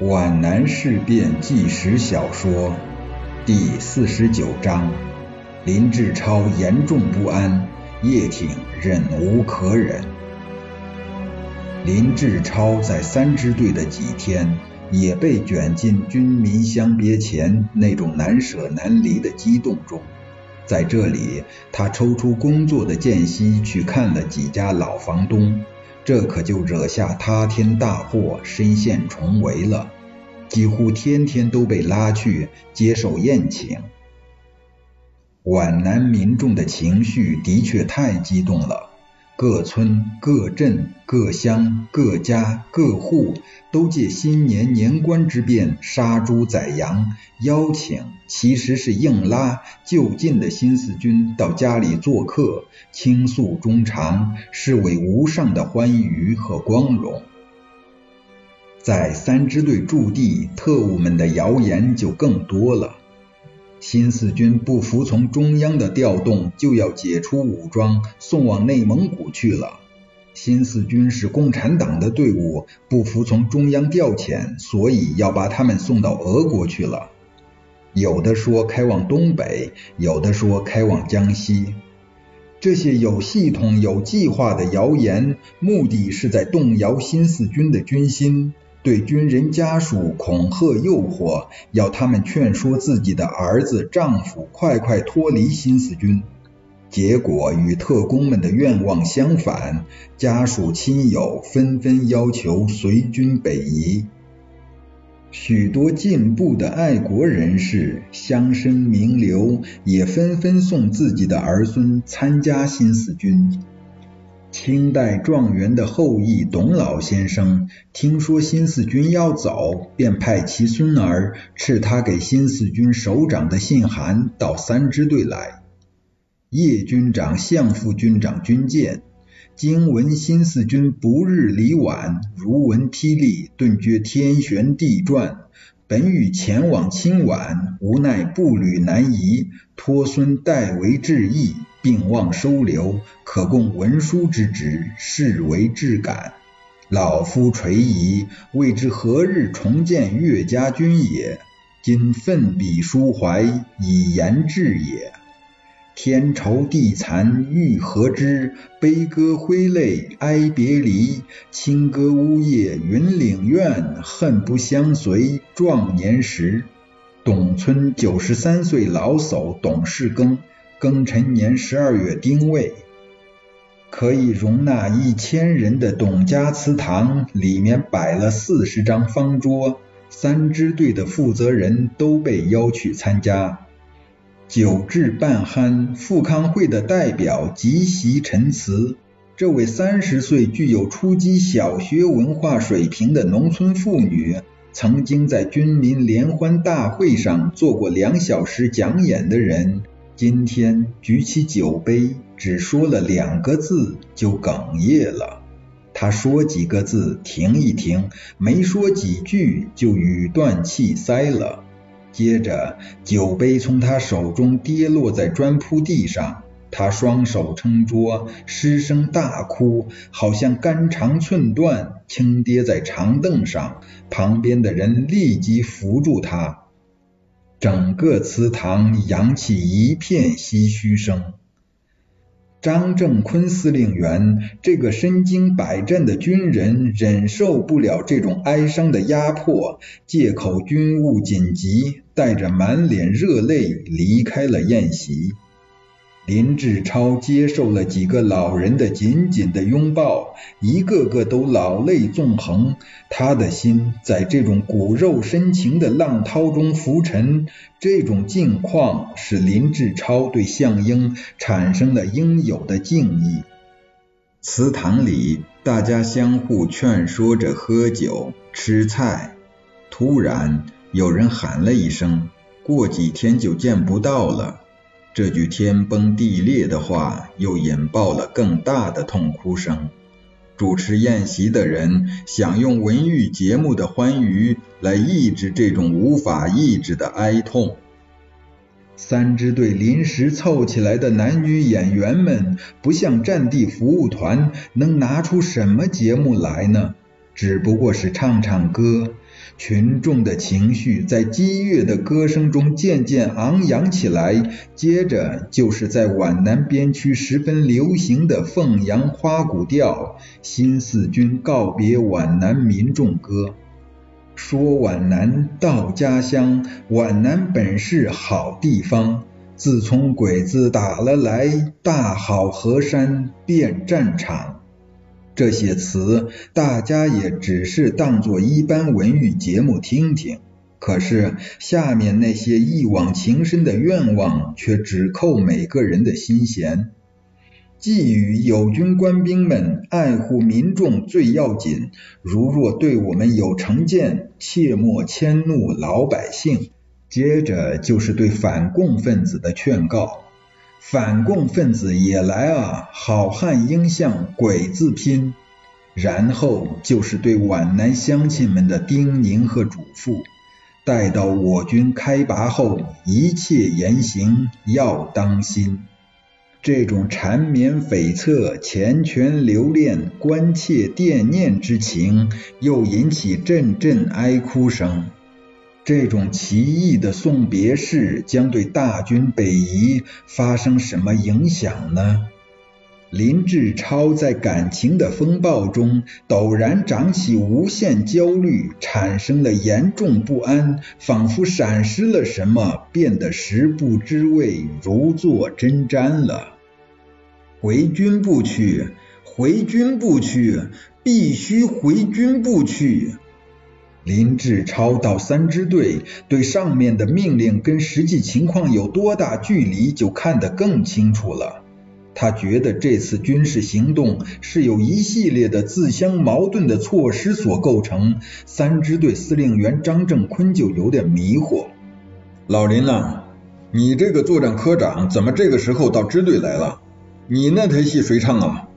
皖南事变纪实小说第四十九章：林志超严重不安，叶挺忍无可忍。林志超在三支队的几天，也被卷进军民相别前那种难舍难离的激动中。在这里，他抽出工作的间隙去看了几家老房东。这可就惹下塌天大祸，身陷重围了。几乎天天都被拉去接受宴请。皖南民众的情绪的确太激动了。各村、各镇、各乡、各家、各户都借新年年关之便杀猪宰羊，邀请其实是硬拉就近的新四军到家里做客，倾诉衷肠，视为无上的欢愉和光荣。在三支队驻地，特务们的谣言就更多了。新四军不服从中央的调动，就要解除武装，送往内蒙古去了。新四军是共产党的队伍，不服从中央调遣，所以要把他们送到俄国去了。有的说开往东北，有的说开往江西。这些有系统、有计划的谣言，目的是在动摇新四军的军心。对军人家属恐吓诱惑，要他们劝说自己的儿子、丈夫快快脱离新四军。结果与特工们的愿望相反，家属亲友纷纷要求随军北移。许多进步的爱国人士、乡绅名流也纷纷送自己的儿孙参加新四军。清代状元的后裔董老先生听说新四军要走，便派其孙儿赐他给新四军首长的信函到三支队来。叶军长、向副军长军舰，今闻新四军不日离皖，如闻霹雳，顿觉天旋地转。本欲前往亲晚，无奈步履难移，托孙代为致意。并望收留，可供文书之职，视为至感。老夫垂疑，未知何日重见岳家军也。今奋笔抒怀，以言志也。天愁地残欲何之？悲歌挥泪哀别离。清歌呜咽云岭怨，恨不相随壮年时。董村九十三岁老叟董世庚。庚辰年十二月丁未，可以容纳一千人的董家祠堂里面摆了四十张方桌，三支队的负责人都被邀去参加。酒至半酣，富康会的代表即席陈词。这位三十岁、具有初级小学文化水平的农村妇女，曾经在军民联欢大会上做过两小时讲演的人。今天举起酒杯，只说了两个字就哽咽了。他说几个字，停一停，没说几句就语断气塞了。接着酒杯从他手中跌落在砖铺地上，他双手撑桌，失声大哭，好像肝肠寸断，轻跌在长凳上。旁边的人立即扶住他。整个祠堂扬起一片唏嘘声。张正坤司令员这个身经百战的军人，忍受不了这种哀伤的压迫，借口军务紧急，带着满脸热泪离开了宴席。林志超接受了几个老人的紧紧的拥抱，一个个都老泪纵横。他的心在这种骨肉深情的浪涛中浮沉。这种境况使林志超对项英产生了应有的敬意。祠堂里，大家相互劝说着喝酒吃菜。突然，有人喊了一声：“过几天就见不到了。”这句天崩地裂的话，又引爆了更大的痛哭声。主持宴席的人想用文娱节目的欢愉来抑制这种无法抑制的哀痛。三支队临时凑起来的男女演员们，不像战地服务团，能拿出什么节目来呢？只不过是唱唱歌，群众的情绪在激越的歌声中渐渐昂扬起来，接着就是在皖南边区十分流行的凤阳花鼓调《新四军告别皖南民众歌》。说皖南到家乡，皖南本是好地方。自从鬼子打了来，大好河山变战场。这些词大家也只是当做一般文娱节目听听，可是下面那些一往情深的愿望却只扣每个人的心弦。寄予友军官兵们爱护民众最要紧，如若对我们有成见，切莫迁怒老百姓。接着就是对反共分子的劝告：反共分子也来啊，好汉应向鬼子拼。然后就是对皖南乡亲们的叮咛和嘱咐：待到我军开拔后，一切言行要当心。这种缠绵悱恻、缱绻留恋、关切惦念之情，又引起阵阵哀哭声。这种奇异的送别式，将对大军北移发生什么影响呢？林志超在感情的风暴中，陡然长起无限焦虑，产生了严重不安，仿佛闪失了什么，变得食不知味，如坐针毡了。回军部去，回军部去，必须回军部去。林志超到三支队，对上面的命令跟实际情况有多大距离，就看得更清楚了。他觉得这次军事行动是由一系列的自相矛盾的措施所构成。三支队司令员张正坤就有点迷惑：“老林呐，你这个作战科长怎么这个时候到支队来了？你那台戏谁唱啊？”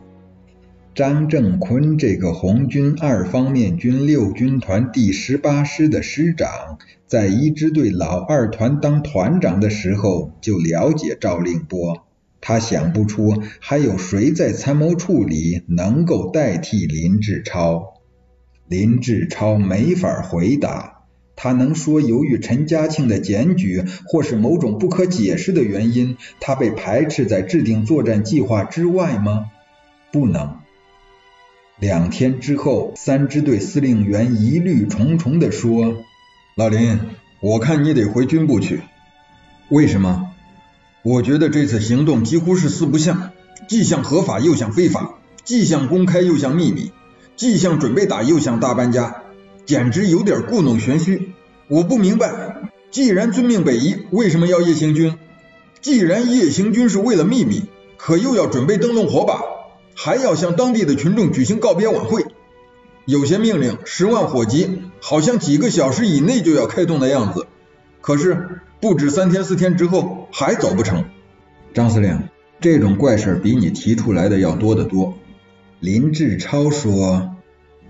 张正坤这个红军二方面军六军团第十八师的师长，在一支队老二团当团长的时候就了解赵令波。他想不出还有谁在参谋处里能够代替林志超。林志超没法回答，他能说由于陈嘉庆的检举或是某种不可解释的原因，他被排斥在制定作战计划之外吗？不能。两天之后，三支队司令员疑虑重重地说：“老林，我看你得回军部去。为什么？”我觉得这次行动几乎是四不像，既像合法又像非法，既像公开又像秘密，既像准备打又像大搬家，简直有点故弄玄虚。我不明白，既然遵命北移，为什么要夜行军？既然夜行军是为了秘密，可又要准备灯笼火把，还要向当地的群众举行告别晚会。有些命令十万火急，好像几个小时以内就要开动的样子，可是。不止三天四天之后还走不成，张司令，这种怪事比你提出来的要多得多。林志超说，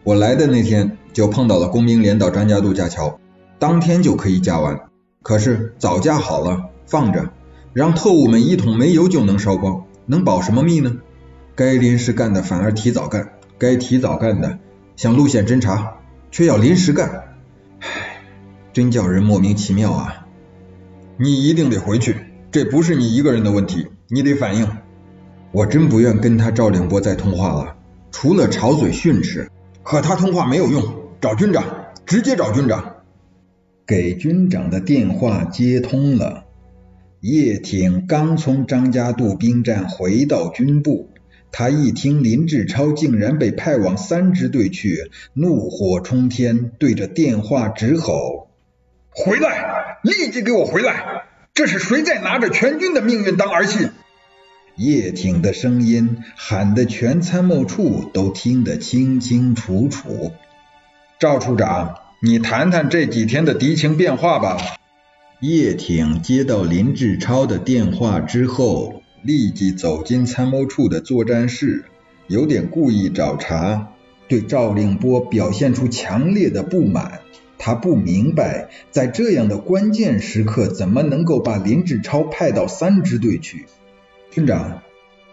我来的那天就碰到了工兵连到张家渡架桥，当天就可以架完，可是早架好了放着，让特务们一桶煤油就能烧光，能保什么密呢？该临时干的反而提早干，该提早干的想路线侦查却要临时干，唉，真叫人莫名其妙啊。你一定得回去，这不是你一个人的问题，你得反映。我真不愿跟他赵领波再通话了，除了吵嘴训斥，和他通话没有用，找军长，直接找军长。给军长的电话接通了，叶挺刚从张家渡兵站回到军部，他一听林志超竟然被派往三支队去，怒火冲天，对着电话直吼：“回来！”立即给我回来！这是谁在拿着全军的命运当儿戏？叶挺的声音喊得全参谋处都听得清清楚楚。赵处长，你谈谈这几天的敌情变化吧。叶挺接到林志超的电话之后，立即走进参谋处的作战室，有点故意找茬，对赵令波表现出强烈的不满。他不明白，在这样的关键时刻，怎么能够把林志超派到三支队去？军长，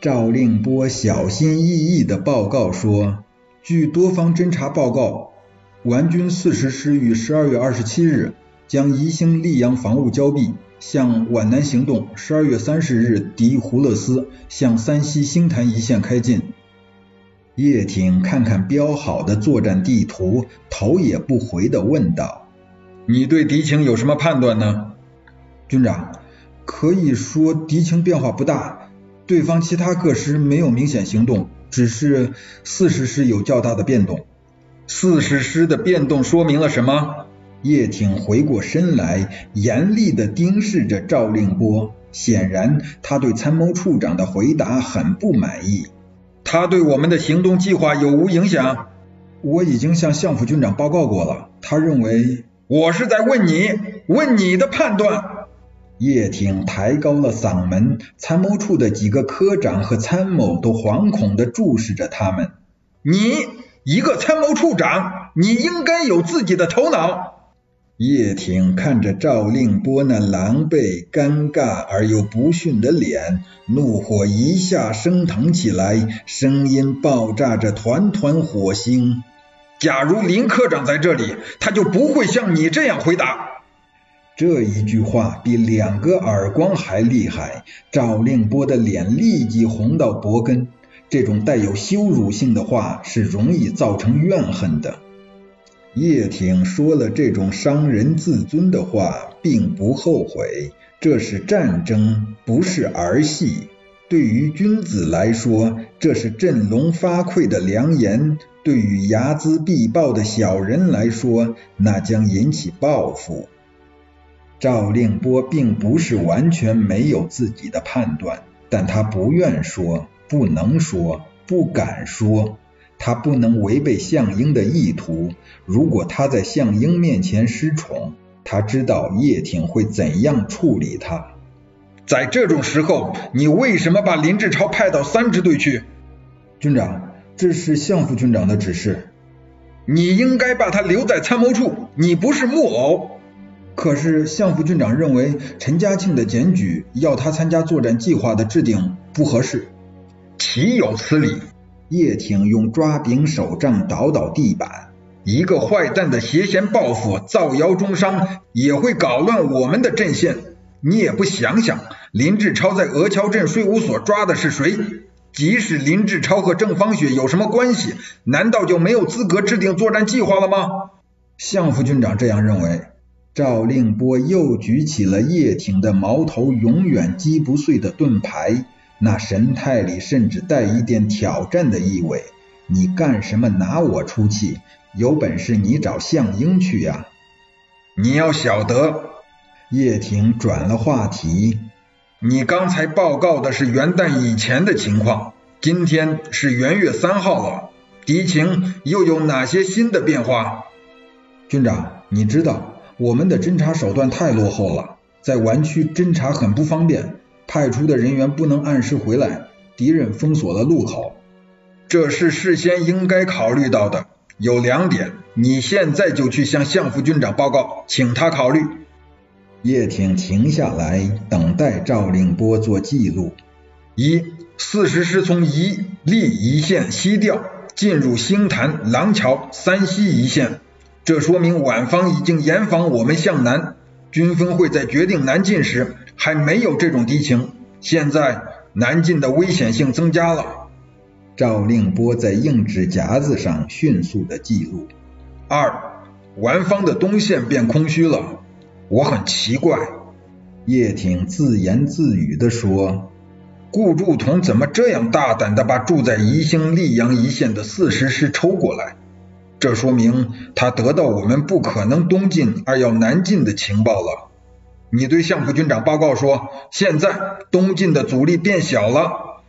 赵令波小心翼翼的报告说，据多方侦察报告，皖军四十师于十二月二十七日将宜兴溧阳防务交臂，向皖南行动。十二月三十日敌胡勒斯，向山西星坛一线开进。叶挺看看标好的作战地图，头也不回地问道：“你对敌情有什么判断呢？”军长，可以说敌情变化不大，对方其他各师没有明显行动，只是四十师有较大的变动。四十师的变动说明了什么？叶挺回过身来，严厉地盯视着赵令波，显然他对参谋处长的回答很不满意。他对我们的行动计划有无影响？我已经向相副军长报告过了，他认为我是在问你，问你的判断。叶挺抬高了嗓门，参谋处的几个科长和参谋都惶恐地注视着他们。你一个参谋处长，你应该有自己的头脑。叶挺看着赵令波那狼狈、尴尬而又不逊的脸，怒火一下升腾起来，声音爆炸着团团火星。假如林科长在这里，他就不会像你这样回答。这一句话比两个耳光还厉害，赵令波的脸立即红到脖根。这种带有羞辱性的话是容易造成怨恨的。叶挺说了这种伤人自尊的话，并不后悔。这是战争，不是儿戏。对于君子来说，这是振聋发聩的良言；对于睚眦必报的小人来说，那将引起报复。赵令波并不是完全没有自己的判断，但他不愿说，不能说，不敢说。他不能违背项英的意图。如果他在项英面前失宠，他知道叶挺会怎样处理他。在这种时候，你为什么把林志超派到三支队去？军长，这是项副军长的指示。你应该把他留在参谋处。你不是木偶。可是项副军长认为陈嘉庆的检举要他参加作战计划的制定不合适。岂有此理！叶挺用抓柄手杖捣捣地板。一个坏蛋的邪嫌报复，造谣中伤，也会搞乱我们的阵线。你也不想想，林志超在鹅桥镇税务所抓的是谁？即使林志超和郑芳雪有什么关系，难道就没有资格制定作战计划了吗？项副军长这样认为。赵令波又举起了叶挺的矛头永远击不碎的盾牌。那神态里甚至带一点挑战的意味。你干什么拿我出气？有本事你找项英去呀！你要晓得，叶挺转了话题。你刚才报告的是元旦以前的情况，今天是元月三号了，敌情又有哪些新的变化？军长，你知道我们的侦察手段太落后了，在湾区侦察很不方便。派出的人员不能按时回来，敌人封锁了路口，这是事先应该考虑到的。有两点，你现在就去向向副军长报告，请他考虑。叶挺停下来，等待赵令波做记录。一、四十师从宜、利一线西调，进入星潭、廊桥、三西一线，这说明皖方已经严防我们向南。军分会在决定南进时还没有这种敌情，现在南进的危险性增加了。赵令波在硬纸夹子上迅速的记录。二，皖方的东线变空虚了，我很奇怪。叶挺自言自语的说：“顾祝同怎么这样大胆的把住在宜兴溧阳一线的四十师抽过来？”这说明他得到我们不可能东进而要南进的情报了。你对相副军长报告说，现在东晋的阻力变小了。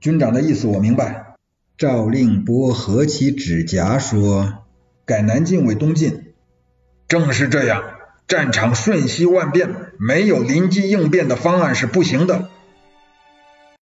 军长的意思我明白。赵令波合起指甲说：“改南晋为东晋。”正是这样，战场瞬息万变，没有临机应变的方案是不行的。